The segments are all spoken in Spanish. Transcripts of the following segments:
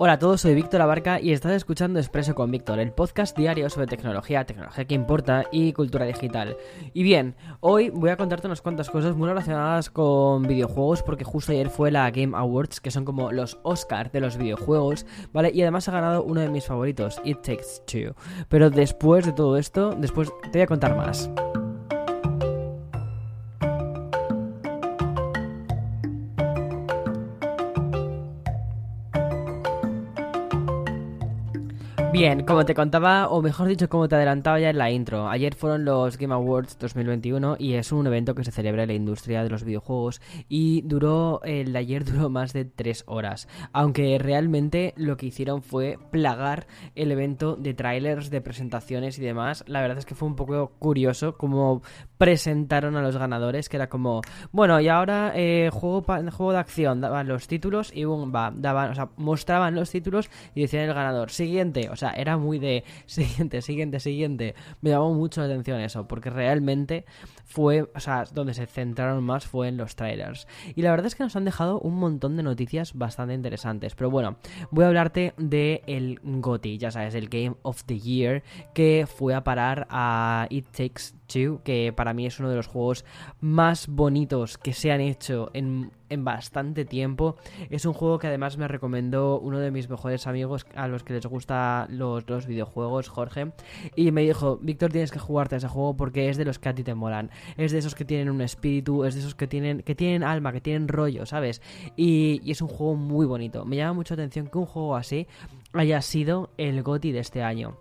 Hola a todos, soy Víctor Abarca y estás escuchando Expreso con Víctor, el podcast diario sobre tecnología, tecnología que importa y cultura digital. Y bien, hoy voy a contarte unas cuantas cosas muy relacionadas con videojuegos porque justo ayer fue la Game Awards, que son como los Oscars de los videojuegos, ¿vale? Y además ha ganado uno de mis favoritos, It Takes Two. Pero después de todo esto, después te voy a contar más. Bien, como te contaba, o mejor dicho, como te adelantaba ya en la intro, ayer fueron los Game Awards 2021 y es un evento que se celebra en la industria de los videojuegos y duró, el de ayer duró más de tres horas, aunque realmente lo que hicieron fue plagar el evento de trailers, de presentaciones y demás. La verdad es que fue un poco curioso como presentaron a los ganadores, que era como, bueno, y ahora eh, juego, juego de acción, daban los títulos y boom, va, daban, o sea, mostraban los títulos y decían el ganador, siguiente, o sea, era muy de siguiente, siguiente, siguiente. Me llamó mucho la atención eso, porque realmente fue, o sea, donde se centraron más fue en los trailers. Y la verdad es que nos han dejado un montón de noticias bastante interesantes. Pero bueno, voy a hablarte de el GOTY, ya sabes, el Game of the Year, que fue a parar a It Takes Two, que para mí es uno de los juegos más bonitos que se han hecho en, en, bastante tiempo. Es un juego que además me recomendó uno de mis mejores amigos a los que les gustan los, los videojuegos, Jorge, y me dijo, Víctor, tienes que jugarte a ese juego porque es de los que a ti te molan. Es de esos que tienen un espíritu, es de esos que tienen, que tienen alma, que tienen rollo, ¿sabes? Y, y es un juego muy bonito. Me llama mucho atención que un juego así haya sido el GOTI de este año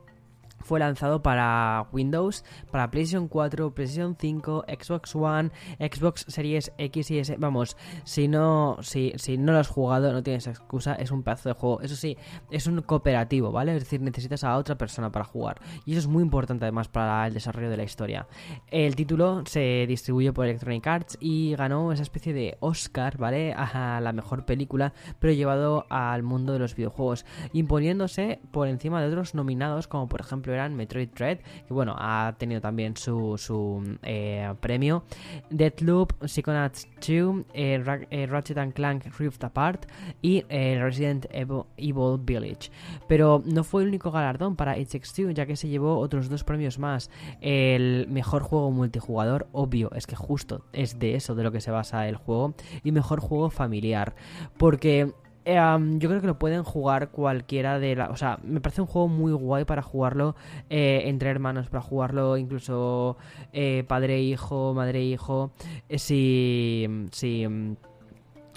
fue lanzado para Windows, para PlayStation 4, PlayStation 5, Xbox One, Xbox Series X y S. Vamos, si no, si, si no lo has jugado, no tienes excusa, es un pedazo de juego. Eso sí, es un cooperativo, ¿vale? Es decir, necesitas a otra persona para jugar. Y eso es muy importante además para el desarrollo de la historia. El título se distribuye por Electronic Arts y ganó esa especie de Oscar, ¿vale? A la mejor película, pero llevado al mundo de los videojuegos, imponiéndose por encima de otros nominados como por ejemplo Metroid Dread, que bueno, ha tenido también su, su eh, premio. Deathloop, Psychonauts 2, eh, eh, Ratchet and Clank Rift Apart y Resident Evil, Village. Pero no fue el único galardón para It Takes Two, ya que se llevó otros dos premios más. El mejor juego multijugador, obvio, es que justo es de eso de lo que se basa el juego. Y mejor juego familiar. Porque yo creo que lo pueden jugar cualquiera de la... O sea, me parece un juego muy guay para jugarlo eh, entre hermanos, para jugarlo incluso eh, padre-hijo, madre-hijo. Eh, si... si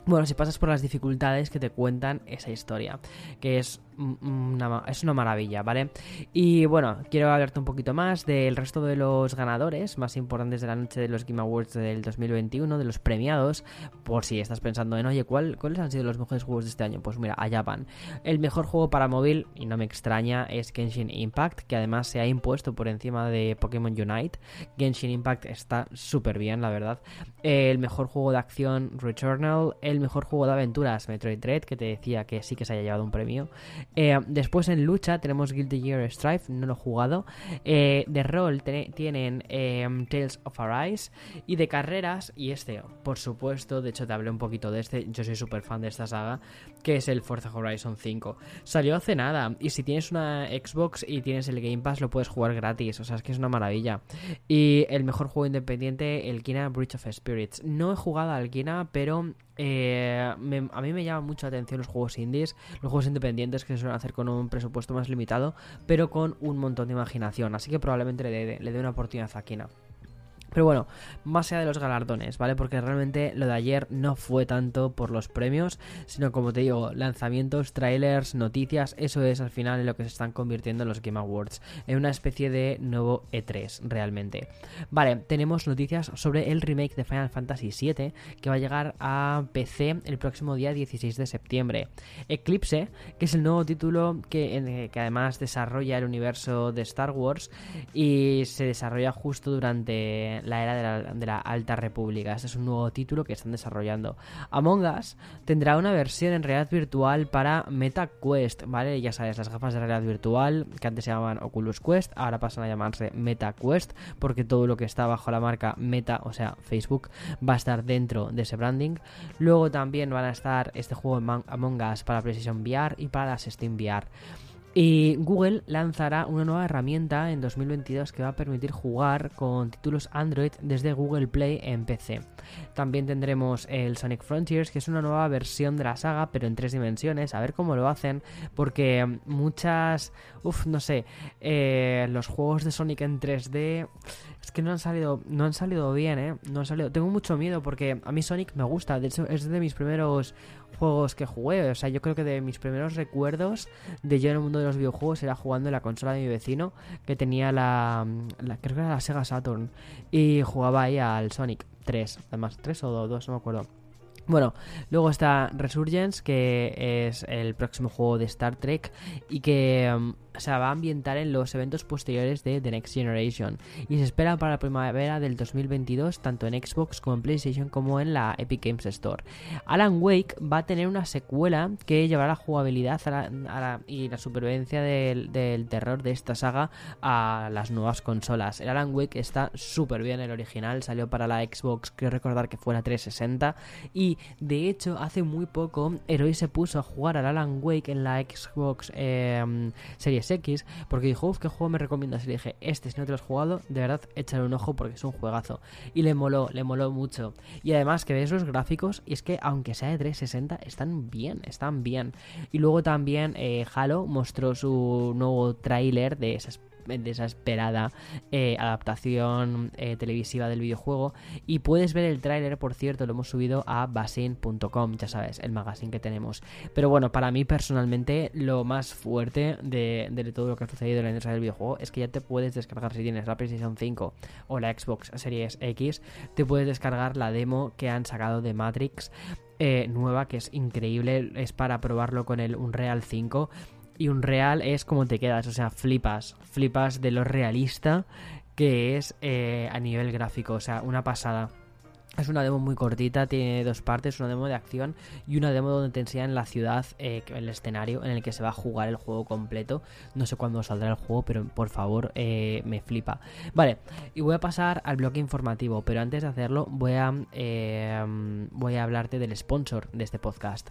bueno, si pasas por las dificultades que te cuentan esa historia, que es es una maravilla, ¿vale? Y bueno, quiero hablarte un poquito más del resto de los ganadores más importantes de la noche de los Game Awards del 2021, de los premiados, por si estás pensando en, oye, ¿cuál, ¿cuáles han sido los mejores juegos de este año? Pues mira, allá van. El mejor juego para móvil, y no me extraña, es Genshin Impact, que además se ha impuesto por encima de Pokémon Unite. Genshin Impact está súper bien, la verdad. El mejor juego de acción, Returnal. El mejor juego de aventuras, Metroid Dread, que te decía que sí que se haya llevado un premio. Eh, después en lucha tenemos Guilty Gear Strife, no lo he jugado. Eh, de rol tienen em, Tales of Arise. Y de carreras, y este, por supuesto, de hecho te hablé un poquito de este, yo soy súper fan de esta saga, que es el Forza Horizon 5. Salió hace nada, y si tienes una Xbox y tienes el Game Pass, lo puedes jugar gratis, o sea, es que es una maravilla. Y el mejor juego independiente, el Kina Breach of Spirits. No he jugado al Kina, pero eh, a mí me llama mucho la atención los juegos indies, los juegos independientes que se suelen hacer con un presupuesto más limitado, pero con un montón de imaginación. Así que probablemente le dé, le dé una oportunidad a Kina. Pero bueno, más allá de los galardones, ¿vale? Porque realmente lo de ayer no fue tanto por los premios, sino como te digo, lanzamientos, trailers, noticias, eso es al final en lo que se están convirtiendo los Game Awards, en una especie de nuevo E3 realmente. Vale, tenemos noticias sobre el remake de Final Fantasy VII que va a llegar a PC el próximo día 16 de septiembre. Eclipse, que es el nuevo título que, que además desarrolla el universo de Star Wars y se desarrolla justo durante la era de la, Alta República. Este es un nuevo título que están desarrollando. Among Us tendrá una versión en realidad virtual para MetaQuest, ¿vale? Ya sabes, las gafas de realidad virtual que antes se llamaban Oculus Quest, ahora pasan a llamarse MetaQuest, porque todo lo que está bajo la marca Meta, o sea, Facebook, va a estar dentro de ese branding. Luego también van a estar este juego Among Us para PlayStation VR y para las Steam VR. Y Google lanzará una nueva herramienta en 2022 que va a permitir jugar con títulos Android desde Google Play en PC. También tendremos el Sonic Frontiers, que es una nueva versión de la saga, pero en tres dimensiones. A ver cómo lo hacen, porque muchas, uff, no sé, eh, los juegos de Sonic en 3D es que no han salido, no han salido bien, ¿eh? No han salido. Tengo mucho miedo porque a mí Sonic me gusta. De hecho, es de mis primeros juegos que jugué. O sea, yo creo que de mis primeros recuerdos de yo en el mundo de los videojuegos era jugando en la consola de mi vecino que tenía la, creo que era la Sega Saturn y jugaba ahí al Sonic 3, además 3 o 2, no me acuerdo. Bueno, luego está Resurgence, que es el próximo juego de Star Trek y que um, se va a ambientar en los eventos posteriores de The Next Generation y se espera para la primavera del 2022 tanto en Xbox como en PlayStation como en la Epic Games Store. Alan Wake va a tener una secuela que llevará la jugabilidad y la supervivencia del, terror de esta saga a las nuevas consolas. El Alan Wake está súper bien, el original salió para la Xbox, quiero recordar que fue la 360 y de hecho hace muy poco Heroi se puso a jugar al Alan Wake en la Xbox eh, Series X, porque dijo, uff, ¿qué juego me recomiendas? Y le dije, este, si no te lo has jugado, de verdad, échale un ojo porque es un juegazo. Y le moló, le moló mucho. Y además que ves los gráficos, y es que aunque sea de 360, están bien, están bien. Y luego también eh, Halo mostró su nuevo tráiler de esas de esa esperada eh, adaptación eh, televisiva del videojuego. Y puedes ver el tráiler, por cierto, lo hemos subido a basin.com, ya sabes, el magazine que tenemos. Pero bueno, para mí personalmente lo más fuerte de, de todo lo que ha sucedido en la industria del videojuego es que ya te puedes descargar si tienes la PlayStation 5 o la Xbox Series X, te puedes descargar la demo que han sacado de Matrix. Eh, nueva que es increíble, es para probarlo con el Unreal 5 y un real es como te quedas, o sea, flipas, flipas de lo realista que es eh, a nivel gráfico, o sea, una pasada. Es una demo muy cortita, tiene dos partes, una demo de acción y una demo donde te enseñan la ciudad, eh, el escenario en el que se va a jugar el juego completo. No sé cuándo saldrá el juego, pero por favor eh, me flipa. Vale, y voy a pasar al bloque informativo, pero antes de hacerlo voy a, voy a hablarte del sponsor de este podcast.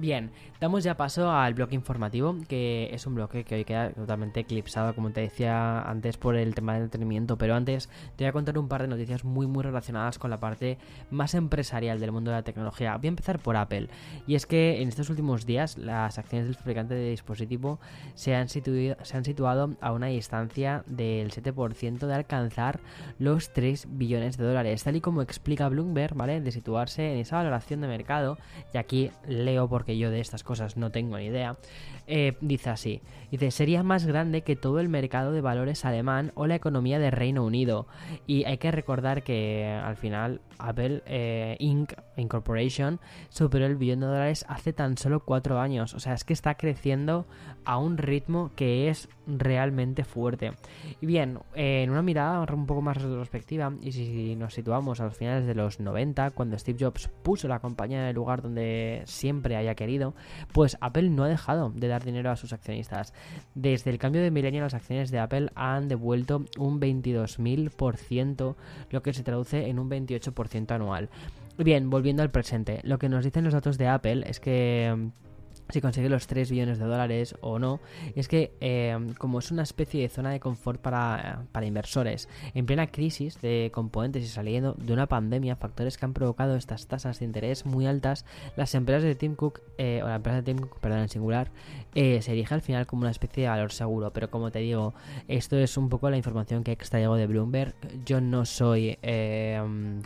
Bien, Damos ya paso al bloque informativo, que es un bloque que hoy queda totalmente eclipsado, como te decía antes, por el tema del entretenimiento. Pero antes te voy a contar un par de noticias muy, muy relacionadas con la parte más empresarial del mundo de la tecnología. Voy a empezar por Apple. Y es que en estos últimos días las acciones del fabricante de dispositivo se han, situado, se han situado a una distancia del 7% de alcanzar los 3 billones de dólares. Tal y como explica Bloomberg, ¿vale? De situarse en esa valoración de mercado. Y aquí leo porque yo de estas cosas no tengo ni idea, eh, dice así, dice, sería más grande que todo el mercado de valores alemán o la economía de Reino Unido. Y hay que recordar que al final Apple eh, Inc. Incorporation superó el billón de dólares hace tan solo cuatro años. O sea, es que está creciendo a un ritmo que es realmente fuerte. Y bien, en una mirada un poco más retrospectiva, y si nos situamos a los finales de los 90, cuando Steve Jobs puso la compañía en el lugar donde siempre haya querido, Pues Apple no ha dejado de dar dinero a sus accionistas. Desde el cambio de milenio las acciones de Apple han devuelto un 22.000%, lo que se traduce en un 28% anual. Bien, volviendo al presente, lo que nos dicen los datos de Apple es que si consigue los 3 billones de dólares o no, es que eh, como es una especie de zona de confort para, inversores, en plena crisis de componentes y saliendo de una pandemia, factores que han provocado estas tasas de interés muy altas, las empresas de Tim Cook, eh, o la empresa de Tim Cook, perdón, en singular, eh, se erige al final como una especie de valor seguro, pero como te digo, esto es un poco la información que he extraído de Bloomberg, yo no soy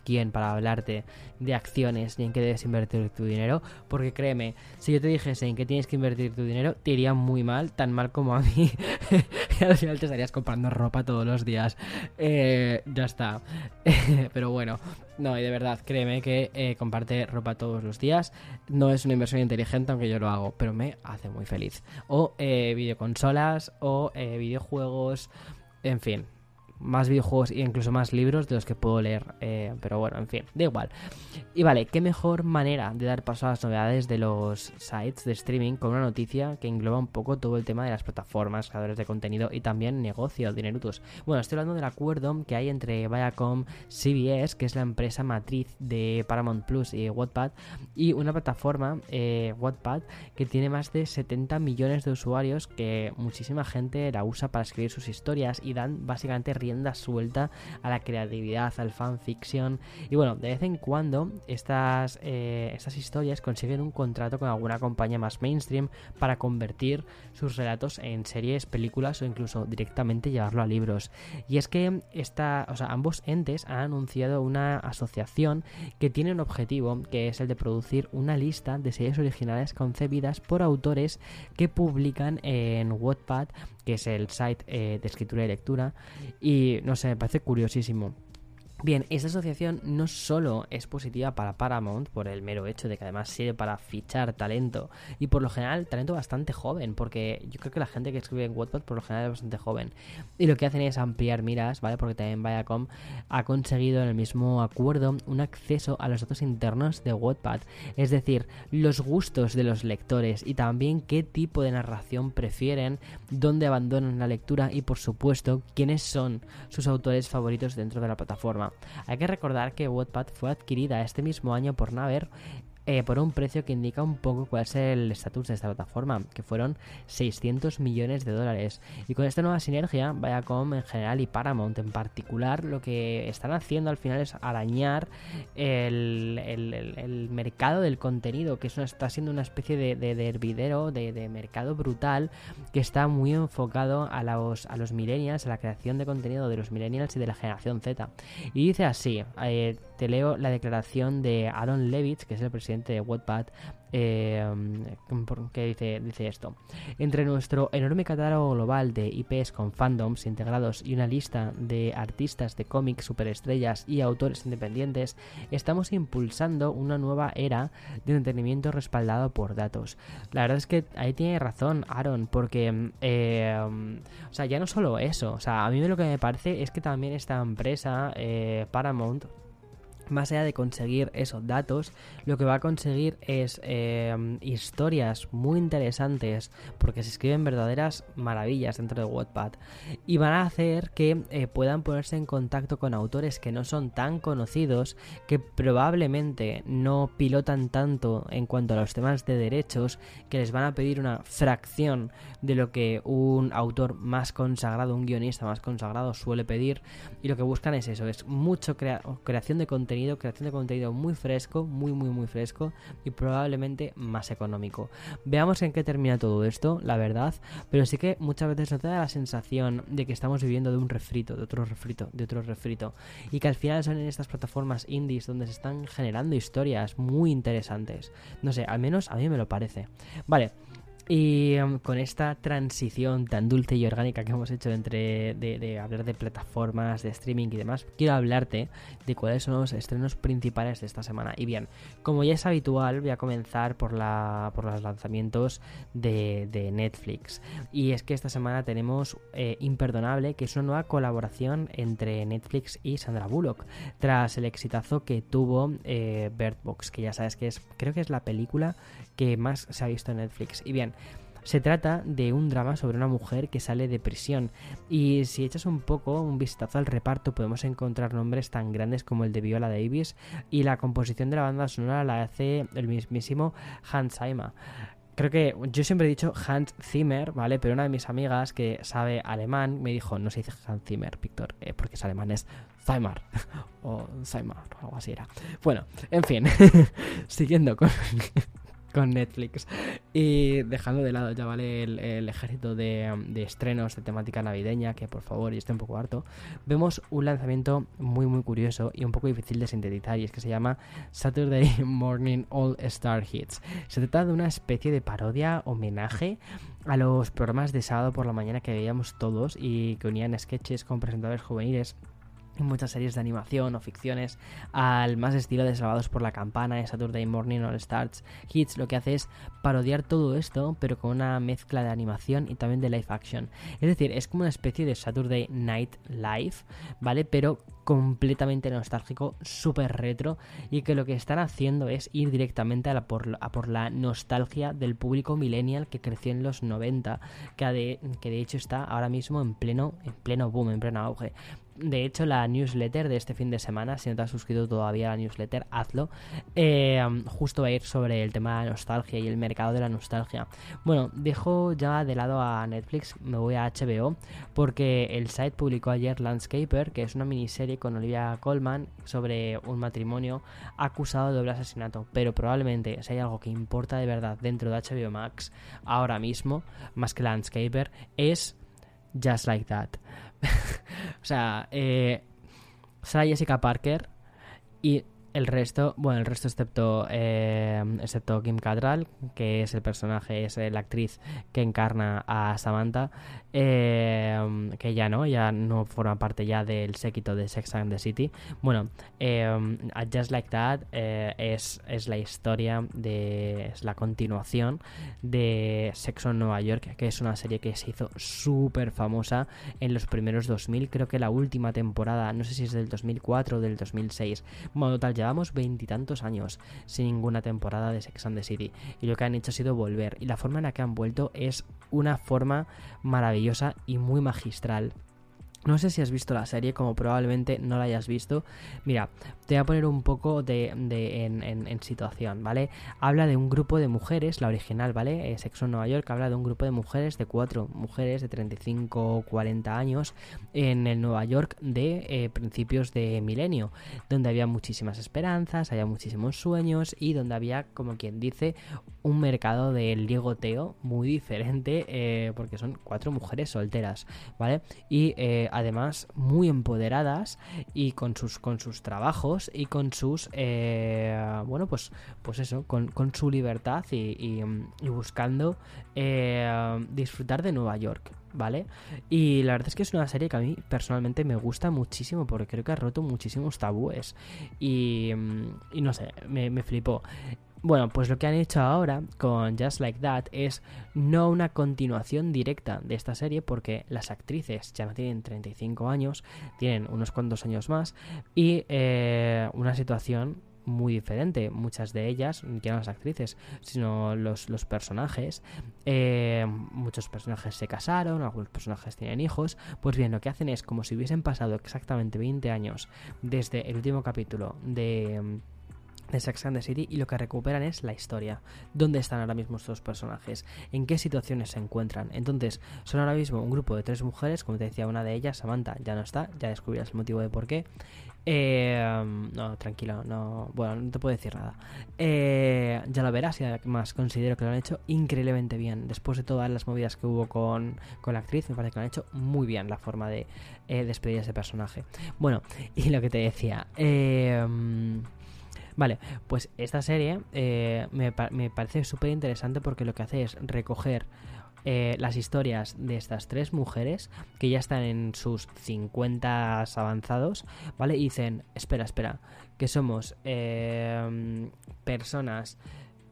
quien para hablarte de acciones ni en qué debes invertir tu dinero, porque créeme, si yo te dijese que tienes que invertir tu dinero, te iría muy mal, tan mal como a mí. al final te estarías comprando ropa todos los días. Eh, ya está. Pero bueno, no, y de verdad, créeme que eh, comparte ropa todos los días no es una inversión inteligente, aunque yo lo hago, pero me hace muy feliz. O eh, videoconsolas, o videojuegos, en fin, más videojuegos e incluso más libros de los que puedo leer. Eh, pero bueno, en fin, da igual. Y vale, qué mejor manera de dar paso a las novedades de los sites de streaming con una noticia que engloba un poco todo el tema de las plataformas, creadores de contenido y también negocio, dinerutos. Bueno, estoy hablando del acuerdo que hay entre Viacom CBS, que es la empresa matriz de Paramount Plus y Wattpad, y una plataforma, eh, Wattpad, que tiene más de 70 millones de usuarios que muchísima gente la usa para escribir sus historias y dan básicamente rienda suelta a la creatividad, al fanfiction. Y bueno, de vez en cuando estas, eh, estas historias consiguen un contrato con alguna compañía más mainstream para convertir sus relatos en series, películas o incluso directamente llevarlo a libros. Y es que esta, o sea, ambos entes han anunciado una asociación que tiene un objetivo que es el de producir una lista de series originales concebidas por autores que publican en Wattpad que es el site eh, de escritura y lectura. Y no sé, me parece curiosísimo. Bien, esta asociación no solo es positiva para Paramount por el mero hecho de que además sirve para fichar talento y por lo general talento bastante joven, porque yo creo que la gente que escribe en Wattpad por lo general es bastante joven. Y lo que hacen es ampliar miras, ¿vale? Porque también Viacom ha conseguido en el mismo acuerdo un acceso a los datos internos de Wattpad, es decir, los gustos de los lectores y también qué tipo de narración prefieren, dónde abandonan la lectura y por supuesto quiénes son sus autores favoritos dentro de la plataforma. Hay que recordar que Wattpad fue adquirida este mismo año por Naver eh, por un precio que indica un poco cuál es el estatus de esta plataforma, que fueron 600 millones de dólares. Y con esta nueva sinergia, Viacom en general y Paramount en particular, lo que están haciendo al final es arañar el, mercado del contenido, que eso está siendo una especie de, de, hervidero, de, mercado brutal, que está muy enfocado a los, a los millennials, a la creación de contenido de los millennials y de la generación Z. Y dice así, eh, te leo la declaración de Aaron Levitz, que es el presidente de Wattpad, eh, que dice, dice esto. Entre nuestro enorme catálogo global de IPs con fandoms integrados y una lista de artistas de cómics, superestrellas y autores independientes, estamos impulsando una nueva era de entretenimiento respaldado por datos. La verdad es que ahí tiene razón Aaron, porque, eh, o sea, ya no solo eso, o sea, a mí lo que me parece es que también esta empresa, eh, Paramount, más allá de conseguir esos datos, lo que va a conseguir es eh, historias muy interesantes, porque se escriben verdaderas maravillas dentro de Wattpad, y van a hacer que eh, puedan ponerse en contacto con autores que no son tan conocidos, que probablemente no pilotan tanto en cuanto a los temas de derechos, que les van a pedir una fracción de lo que un autor más consagrado, un guionista más consagrado suele pedir, y lo que buscan es eso, es mucho creación de contenido creación de contenido muy fresco, muy muy muy fresco y probablemente más económico. Veamos en qué termina todo esto, la verdad, pero sí que muchas veces nos da la sensación de que estamos viviendo de un refrito, de otro refrito, de otro refrito y que al final son en estas plataformas indies donde se están generando historias muy interesantes. No sé, al menos a mí me lo parece. Vale, Y em, con esta transición tan dulce y orgánica que hemos hecho entre de, hablar de plataformas, de streaming y demás, quiero hablarte de cuáles son los estrenos principales de esta semana. Y bien, como ya es habitual, voy a comenzar por, la, por los lanzamientos de, Netflix. Y es que esta semana tenemos eh, Imperdonable, que es una nueva colaboración entre Netflix y Sandra Bullock, tras el exitazo que tuvo eh, Bird Box, que ya sabes que es, creo que es la película que más se ha visto en Netflix. Y bien, se trata de un drama sobre una mujer que sale de prisión y si echas un poco un vistazo al reparto podemos encontrar nombres tan grandes como el de Viola Davis y la composición de la banda sonora la hace el mismísimo Hans Zimmer. Creo que yo siempre he dicho Hans Zimmer, ¿vale? Pero una de mis amigas que sabe alemán me dijo, no se dice Hans Zimmer, Víctor, eh, porque es alemán, es Zimmer o Zimmer o algo así era. Bueno, en fin, siguiendo con con Netflix. Y dejando de lado ya, ¿vale? El, ejército de, estrenos de temática navideña, que por favor, y estoy un poco harto, vemos un lanzamiento muy, muy curioso y un poco difícil de sintetizar, y es que se llama Saturday Morning All Star Hits. Se trata de una especie de parodia, homenaje a los programas de sábado por la mañana que veíamos todos y que unían sketches con presentadores juveniles muchas series de animación o ficciones al más estilo de Salvados por la Campana Saturday Morning All Stars Hits lo que hace es parodiar todo esto pero con una mezcla de animación y también de live action. Es decir es como una especie de Saturday Night Live vale pero completamente nostálgico súper retro y que lo que están haciendo es ir directamente a, por, a por la nostalgia del público millennial que creció en los 90 que de, que de hecho está ahora mismo en pleno en pleno boom en pleno auge de hecho, la newsletter de este fin de semana, si no te has suscrito todavía a la newsletter, hazlo. Eh, justo va a ir sobre el tema de la nostalgia y el mercado de la nostalgia. Bueno, dejo ya de lado a Netflix, me voy a HBO, porque el site publicó ayer Landscaper, que es una miniserie con Olivia Colman sobre un matrimonio acusado de doble asesinato. Pero probablemente, si hay algo que importa de verdad dentro de HBO Max ahora mismo, más que Landscaper, es Just Like That. o sea, eh, Sarah Jessica Parker y el resto, bueno, el resto excepto, eh, excepto Kim Cattrall, que es el personaje, es la actriz que encarna a Samantha, eh, que ya no, ya no forma parte ya del séquito de Sex and the City. Bueno, eh, Just Like That es, es la historia de, es la continuación de Sexo en Nueva York, que es una serie que se hizo súper famosa en los primeros 2000, creo que la última temporada, no sé si es del 2004 o del 2006. Bueno, total, ya llevamos veintitantos años sin ninguna temporada de Sex and the City y lo que han hecho ha sido volver y la forma en la que han vuelto es una forma maravillosa y muy magistral no sé si has visto la serie, como probablemente no la hayas visto. Mira, te voy a poner un poco de, en, situación, ¿vale? Habla de un grupo de mujeres, la original, ¿vale? Eh, Sexo en Nueva York, habla de un grupo de mujeres, de cuatro mujeres de 35 o 40 años en el Nueva York de eh, principios de milenio, donde había muchísimas esperanzas, había muchísimos sueños y donde había, como quien dice, un mercado del ligoteo muy diferente, eh, porque son cuatro mujeres solteras, ¿vale? Y además muy empoderadas y con sus, con sus trabajos y con sus, eh, bueno, pues, pues eso, con, su libertad y, buscando eh, disfrutar de Nueva York. ¿Vale? Y la verdad es que es una serie que a mí personalmente me gusta muchísimo porque creo que ha roto muchísimos tabúes y, y no sé, me, me flipó. Bueno, pues lo que han hecho ahora con Just Like That es no una continuación directa de esta serie porque las actrices ya no tienen 35 años, tienen unos cuantos años más y eh, una situación muy diferente. Muchas de ellas, ya no las actrices, sino los, personajes. Eh, muchos personajes se casaron, algunos personajes tienen hijos. Pues bien, lo que hacen es como si hubiesen pasado exactamente 20 años desde el último capítulo de de Sex and City y lo que recuperan es la historia. ¿Dónde están ahora mismo estos personajes? ¿En qué situaciones se encuentran? Entonces, son ahora mismo un grupo de tres mujeres, como te decía una de ellas, Samantha, ya no está, ya descubrirás el motivo de por qué. Eh, no, tranquilo, no, bueno, no te puedo decir nada. Eh, ya lo verás y además considero que lo han hecho increíblemente bien. Después de todas las movidas que hubo con, con la actriz, me parece que lo han hecho muy bien la forma de eh, despedir a ese personaje. Bueno, y lo que te decía, eh Vale, pues esta serie eh, me, me, parece súper interesante porque lo que hace es recoger eh, las historias de estas tres mujeres que ya están en sus 50 avanzados, ¿vale? Y dicen, espera, espera, que somos eh, personas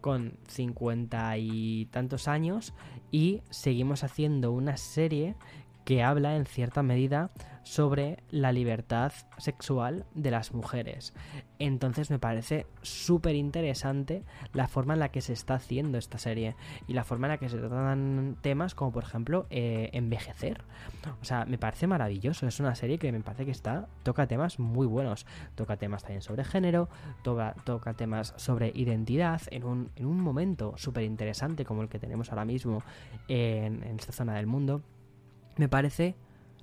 con 50 y tantos años y seguimos haciendo una serie que habla en cierta medida sobre la libertad sexual de las mujeres. Entonces me parece súper interesante la forma en la que se está haciendo esta serie y la forma en la que se tratan temas como por ejemplo eh, envejecer. O sea, me parece maravilloso. Es una serie que me parece que está toca temas muy buenos. Toca temas también sobre género, toca, temas sobre identidad en un, en un momento súper interesante como el que tenemos ahora mismo en esta zona del mundo. Me parece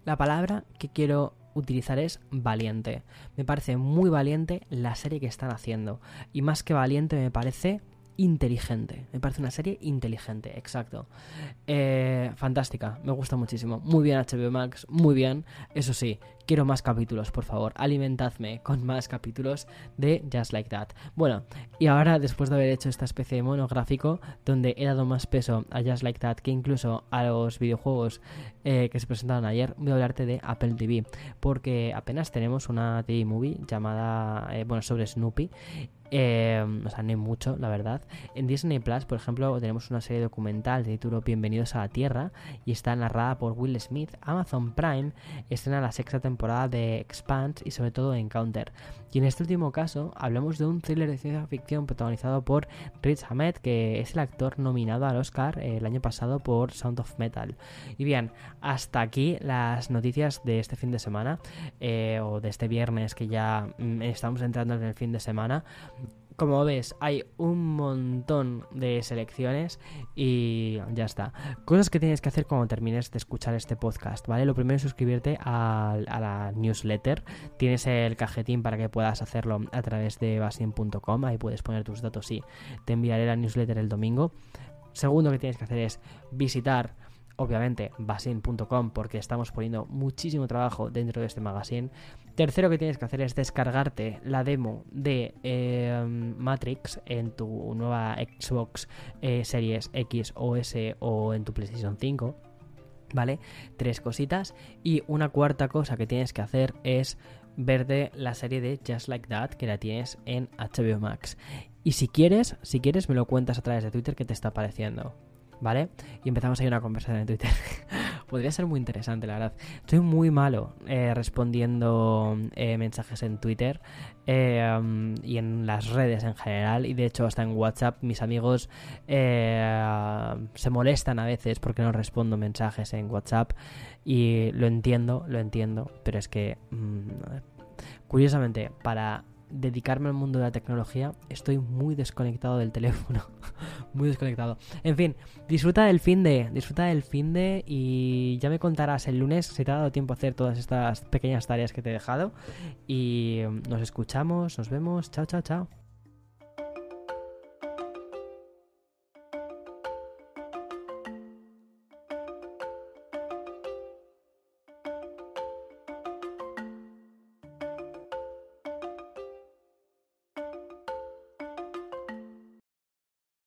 la palabra que quiero utilizar es valiente. Me parece muy valiente la serie que están haciendo. Y más que valiente me parece inteligente. Me parece una serie inteligente, exacto. Eh, fantástica, me gusta muchísimo. Muy bien HBO Max, muy bien. Eso sí, quiero más capítulos, por favor. Alimentadme con más capítulos de Just Like That. Bueno, y ahora, después de haber hecho esta especie de monográfico, donde he dado más peso a Just Like That que incluso a los videojuegos eh, que se presentaron ayer, voy a hablarte de Apple TV. Porque apenas tenemos una TV movie llamada, eh, bueno, sobre Snoopy. Eh, o sea, no hay mucho, la verdad. En Disney Plus, por ejemplo, tenemos una serie documental de título Bienvenidos a la Tierra y está narrada por Will Smith. Amazon Prime estrena la sexta temporada de Expanse y sobre todo Encounter. Y en este último caso hablamos de un thriller de ciencia ficción protagonizado por Rich Ahmed, que es el actor nominado al Oscar el año pasado por Sound of Metal. Y bien, hasta aquí las noticias de este fin de semana, eh, o de este viernes que ya mm, estamos entrando en el fin de semana. Como ves, hay un montón de selecciones y ya está. Cosas que tienes que hacer cuando termines de escuchar este podcast, ¿vale? Lo primero es suscribirte a, la newsletter. Tienes el cajetín para que puedas hacerlo a través de basin.com. Ahí puedes poner tus datos y te enviaré la newsletter el domingo. Segundo que tienes que hacer es visitar obviamente basin.com porque estamos poniendo muchísimo trabajo dentro de este magazine. Tercero que tienes que hacer es descargarte la demo de em, Matrix en tu nueva Xbox eh, Series X o S o en tu PlayStation 5. ¿Vale? Tres cositas. Y una cuarta cosa que tienes que hacer es verte la serie de Just Like That que la tienes en HBO Max. Y si quieres, si quieres me lo cuentas a través de Twitter qué te está pareciendo. ¿Vale? Y empezamos ahí una conversación en Twitter. Podría ser muy interesante, la verdad. Estoy muy malo eh, respondiendo eh, mensajes en Twitter eh, y en las redes en general. Y de hecho, hasta en WhatsApp, mis amigos se molestan a veces porque no respondo mensajes en WhatsApp. Y lo entiendo, lo entiendo. Pero es que, mm, curiosamente, para dedicarme al mundo de la tecnología, estoy muy desconectado del teléfono. muy desconectado. En fin, disfruta del fin de, disfruta del fin de y ya me contarás el lunes si te ha dado tiempo a hacer todas estas pequeñas tareas que te he dejado. Y nos escuchamos, nos vemos. Chao, chao, chao.